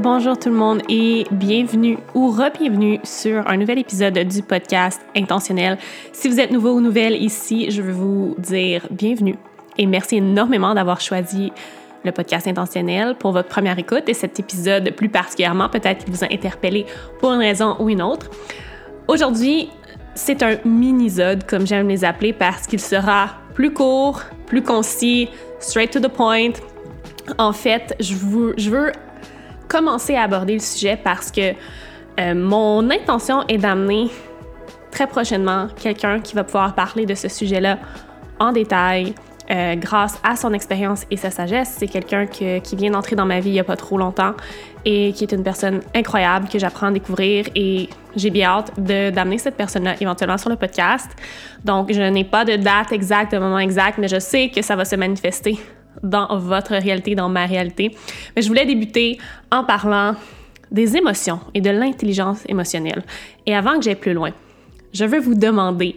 Bonjour tout le monde et bienvenue ou re-bienvenue sur un nouvel épisode du podcast Intentionnel. Si vous êtes nouveau ou nouvelle ici, je veux vous dire bienvenue et merci énormément d'avoir choisi le podcast intentionnel pour votre première écoute et cet épisode plus particulièrement peut-être qu'il vous a interpellé pour une raison ou une autre. Aujourd'hui, c'est un mini-zode comme j'aime les appeler parce qu'il sera plus court, plus concis, straight to the point. En fait, je je veux commencer à aborder le sujet parce que euh, mon intention est d'amener très prochainement quelqu'un qui va pouvoir parler de ce sujet-là en détail. Euh, grâce à son expérience et sa sagesse, c'est quelqu'un qui vient d'entrer dans ma vie il n'y a pas trop longtemps et qui est une personne incroyable que j'apprends à découvrir et j'ai bien hâte d'amener cette personne-là éventuellement sur le podcast. Donc, je n'ai pas de date exacte, de moment exact, mais je sais que ça va se manifester dans votre réalité, dans ma réalité. Mais je voulais débuter en parlant des émotions et de l'intelligence émotionnelle. Et avant que j'aille plus loin, je veux vous demander,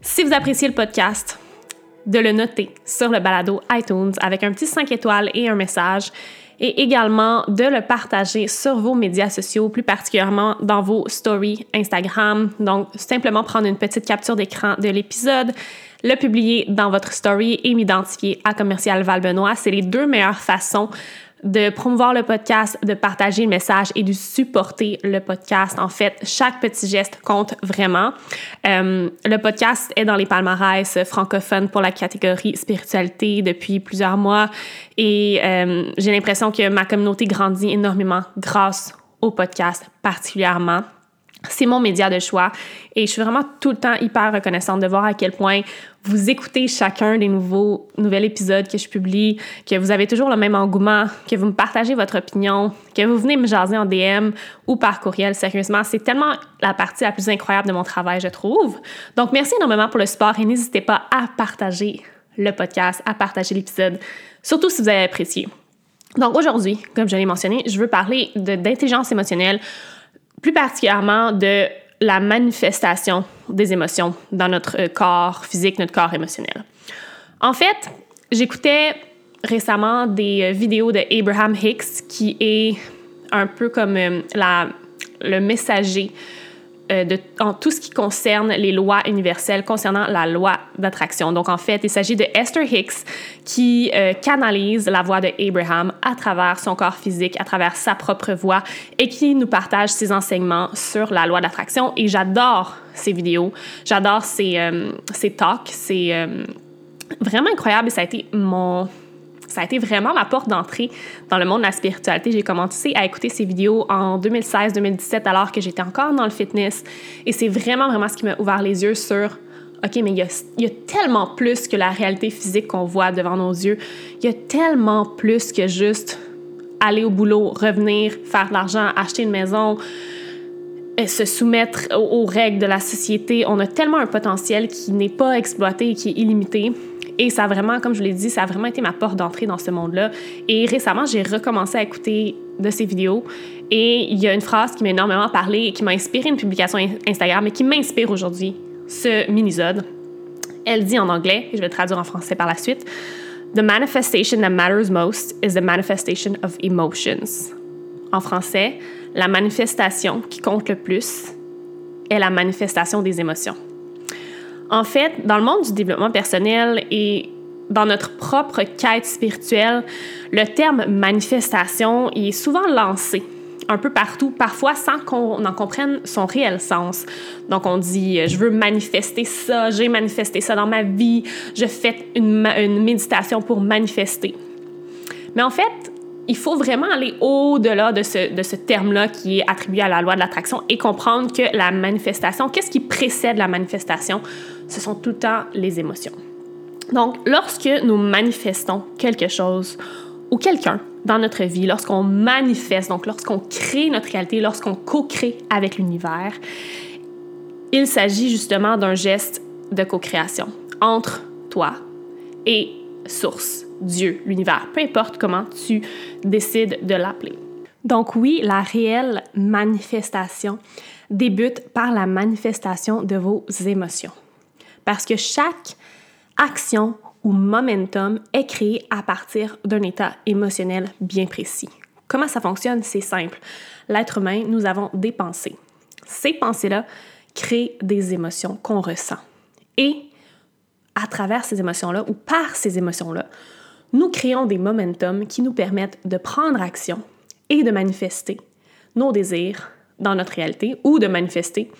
si vous appréciez le podcast, de le noter sur le balado iTunes avec un petit 5 étoiles et un message et également de le partager sur vos médias sociaux, plus particulièrement dans vos stories Instagram. Donc, simplement prendre une petite capture d'écran de l'épisode, le publier dans votre story et m'identifier à Commercial Val Benoît. C'est les deux meilleures façons de promouvoir le podcast, de partager le message et de supporter le podcast. En fait, chaque petit geste compte vraiment. Euh, le podcast est dans les palmarès francophones pour la catégorie spiritualité depuis plusieurs mois et euh, j'ai l'impression que ma communauté grandit énormément grâce au podcast particulièrement. C'est mon média de choix et je suis vraiment tout le temps hyper reconnaissante de voir à quel point vous écoutez chacun des nouveaux épisodes que je publie, que vous avez toujours le même engouement, que vous me partagez votre opinion, que vous venez me jaser en DM ou par courriel. Sérieusement, c'est tellement la partie la plus incroyable de mon travail, je trouve. Donc, merci énormément pour le support et n'hésitez pas à partager le podcast, à partager l'épisode, surtout si vous avez apprécié. Donc, aujourd'hui, comme je l'ai mentionné, je veux parler d'intelligence émotionnelle plus particulièrement de la manifestation des émotions dans notre euh, corps physique, notre corps émotionnel. En fait, j'écoutais récemment des euh, vidéos de Abraham Hicks, qui est un peu comme euh, la, le messager euh, en tout ce qui concerne les lois universelles concernant la loi d'attraction. Donc, en fait, il s'agit de Esther Hicks qui euh, canalise la voix de Abraham à travers son corps physique, à travers sa propre voix et qui nous partage ses enseignements sur la loi d'attraction. Et j'adore ces vidéos, j'adore ces, euh, ces talks, c'est vraiment incroyable et ça a été mon ça a été vraiment ma porte d'entrée dans le monde de la spiritualité. J'ai commencé à écouter ces vidéos en 2016-2017 alors que j'étais encore dans le fitness. Et c'est vraiment, vraiment ce qui m'a ouvert les yeux sur OK, mais il y, il y a, tellement plus que la réalité physique qu'on voit devant nos yeux. Il y a tellement plus que juste aller au boulot, revenir, faire de l'argent, acheter une maison, se soumettre aux, règles de la société. On a tellement un potentiel qui n'est pas exploité et qui est illimité. Et ça a vraiment, comme je l'ai dit, ça a vraiment été ma porte d'entrée dans ce monde-là. Et récemment, j'ai recommencé à écouter de ces vidéos. Et il y a une phrase qui m'a énormément parlé et qui m'a inspiré une publication Instagram et qui m'inspire aujourd'hui, ce mini-zode. Elle dit en anglais, et je vais traduire en français par la suite, The manifestation that matters most is the manifestation of emotions. En français, la manifestation qui compte le plus est la manifestation des émotions. En fait, dans le monde du développement personnel et dans notre propre quête spirituelle, le terme manifestation est souvent lancé un peu partout, parfois sans qu'on en comprenne son réel sens. Donc on dit, je veux manifester ça, j'ai manifesté ça dans ma vie, je fais une, une méditation pour manifester. Mais en fait, il faut vraiment aller au-delà de ce, de ce terme-là qui est attribué à la loi de l'attraction et comprendre que la manifestation, qu'est-ce qui précède la manifestation? Ce sont tout le temps les émotions. Donc, lorsque nous manifestons quelque chose ou quelqu'un dans notre vie, lorsqu'on manifeste, donc lorsqu'on crée notre réalité, lorsqu'on co-crée avec l'univers, il s'agit justement d'un geste de co-création entre toi et source, Dieu, l'univers, peu importe comment tu décides de l'appeler. Donc oui, la réelle manifestation débute par la manifestation de vos émotions. Parce que chaque action ou momentum est créé à partir d'un état émotionnel bien précis. Comment ça fonctionne? C'est simple. L'être humain, nous avons des pensées. Ces pensées-là créent des émotions qu'on ressent. Et à travers ces émotions-là ou par ces émotions-là, nous créons des momentum qui nous permettent de prendre action et de manifester nos désirs dans notre réalité ou de manifester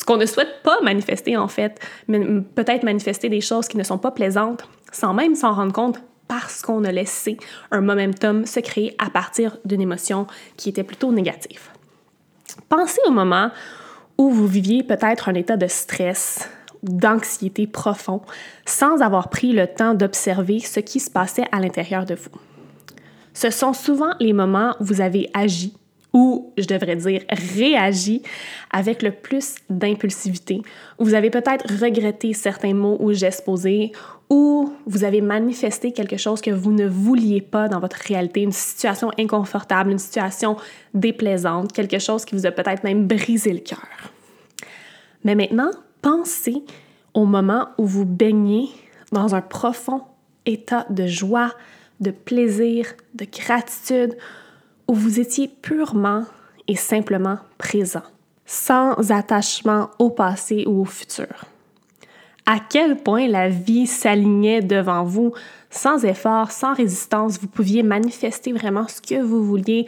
ce qu'on ne souhaite pas manifester en fait, mais peut-être manifester des choses qui ne sont pas plaisantes sans même s'en rendre compte parce qu'on a laissé un momentum se créer à partir d'une émotion qui était plutôt négative. Pensez au moment où vous viviez peut-être un état de stress, d'anxiété profond, sans avoir pris le temps d'observer ce qui se passait à l'intérieur de vous. Ce sont souvent les moments où vous avez agi ou, je devrais dire, réagi avec le plus d'impulsivité. Vous avez peut-être regretté certains mots ou gestes posés, ou vous avez manifesté quelque chose que vous ne vouliez pas dans votre réalité, une situation inconfortable, une situation déplaisante, quelque chose qui vous a peut-être même brisé le cœur. Mais maintenant, pensez au moment où vous baignez dans un profond état de joie, de plaisir, de gratitude, où vous étiez purement et simplement présent, sans attachement au passé ou au futur. À quel point la vie s'alignait devant vous, sans effort, sans résistance, vous pouviez manifester vraiment ce que vous vouliez.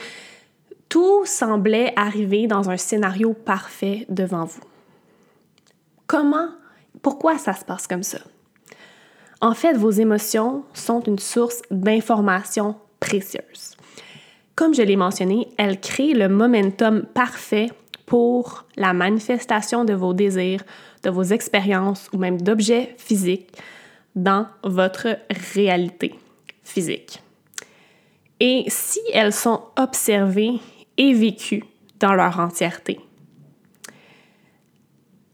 Tout semblait arriver dans un scénario parfait devant vous. Comment, pourquoi ça se passe comme ça? En fait, vos émotions sont une source d'informations précieuses. Comme je l'ai mentionné, elles créent le momentum parfait pour la manifestation de vos désirs, de vos expériences ou même d'objets physiques dans votre réalité physique. Et si elles sont observées et vécues dans leur entièreté,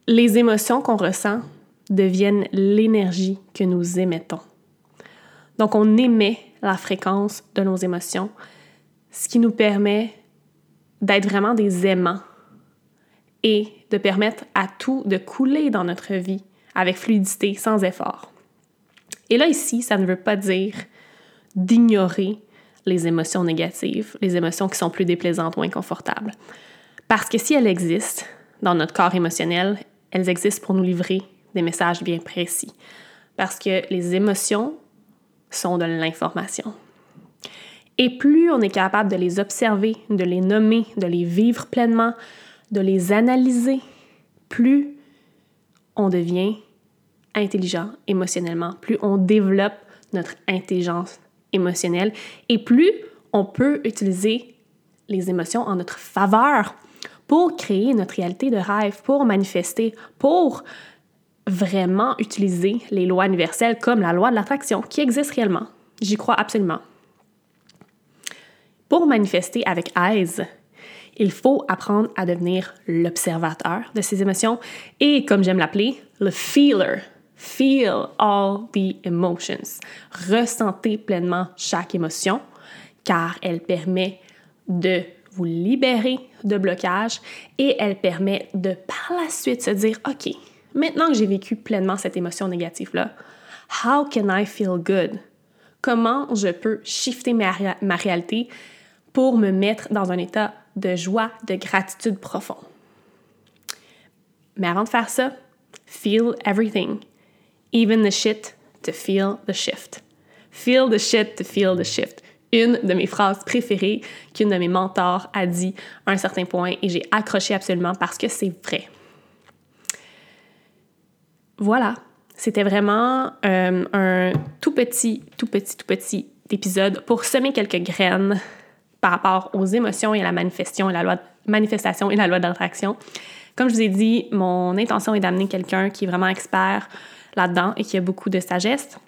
les émotions qu'on ressent deviennent l'énergie que nous émettons. Donc on émet la fréquence de nos émotions ce qui nous permet d'être vraiment des aimants et de permettre à tout de couler dans notre vie avec fluidité, sans effort. Et là, ici, ça ne veut pas dire d'ignorer les émotions négatives, les émotions qui sont plus déplaisantes ou inconfortables. Parce que si elles existent dans notre corps émotionnel, elles existent pour nous livrer des messages bien précis. Parce que les émotions sont de l'information. Et plus on est capable de les observer, de les nommer, de les vivre pleinement, de les analyser, plus on devient intelligent émotionnellement, plus on développe notre intelligence émotionnelle et plus on peut utiliser les émotions en notre faveur pour créer notre réalité de rêve, pour manifester, pour vraiment utiliser les lois universelles comme la loi de l'attraction qui existe réellement. J'y crois absolument. Pour manifester avec aise, il faut apprendre à devenir l'observateur de ses émotions et, comme j'aime l'appeler, le feeler. Feel all the emotions. Ressentez pleinement chaque émotion car elle permet de vous libérer de blocage et elle permet de par la suite se dire OK, maintenant que j'ai vécu pleinement cette émotion négative-là, how can I feel good? Comment je peux shifter ma, ma réalité pour me mettre dans un état de joie, de gratitude profond. Mais avant de faire ça, feel everything, even the shit to feel the shift. Feel the shit to feel the shift. Une de mes phrases préférées qu'une de mes mentors a dit à un certain point et j'ai accroché absolument parce que c'est vrai. Voilà, c'était vraiment euh, un tout petit, tout petit, tout petit épisode pour semer quelques graines par rapport aux émotions et à la manifestation et la loi de, manifestation et la loi d'attraction. Comme je vous ai dit, mon intention est d'amener quelqu'un qui est vraiment expert là-dedans et qui a beaucoup de sagesse,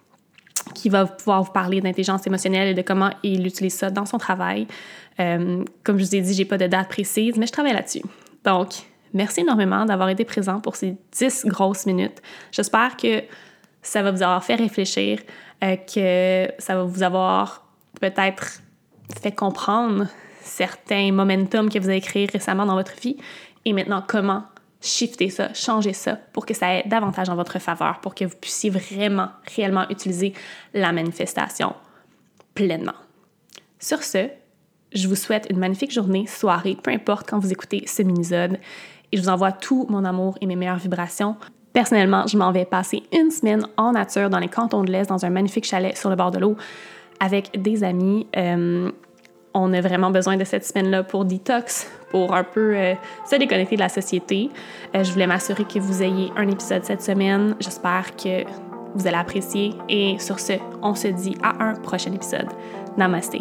qui va pouvoir vous parler d'intelligence émotionnelle et de comment il utilise ça dans son travail. Euh, comme je vous ai dit, j'ai pas de date précise, mais je travaille là-dessus. Donc, merci énormément d'avoir été présent pour ces 10 grosses minutes. J'espère que ça va vous avoir fait réfléchir, euh, que ça va vous avoir peut-être fait comprendre certains momentum que vous avez créés récemment dans votre vie et maintenant comment shifter ça, changer ça pour que ça ait davantage en votre faveur, pour que vous puissiez vraiment, réellement utiliser la manifestation pleinement. Sur ce, Je vous souhaite une magnifique journée, soirée, peu importe quand vous écoutez ce mini-sode. Et je vous envoie tout mon amour et mes meilleures vibrations. Personnellement, je m'en vais passer une semaine en nature dans les cantons de l'Est, dans un magnifique chalet sur le bord de l'eau, avec des amis. Euh, on a vraiment besoin de cette semaine-là pour detox, pour un peu euh, se déconnecter de la société. Euh, je voulais m'assurer que vous ayez un épisode cette semaine. J'espère que vous allez apprécier. Et sur ce, on se dit à un prochain épisode. Namaste.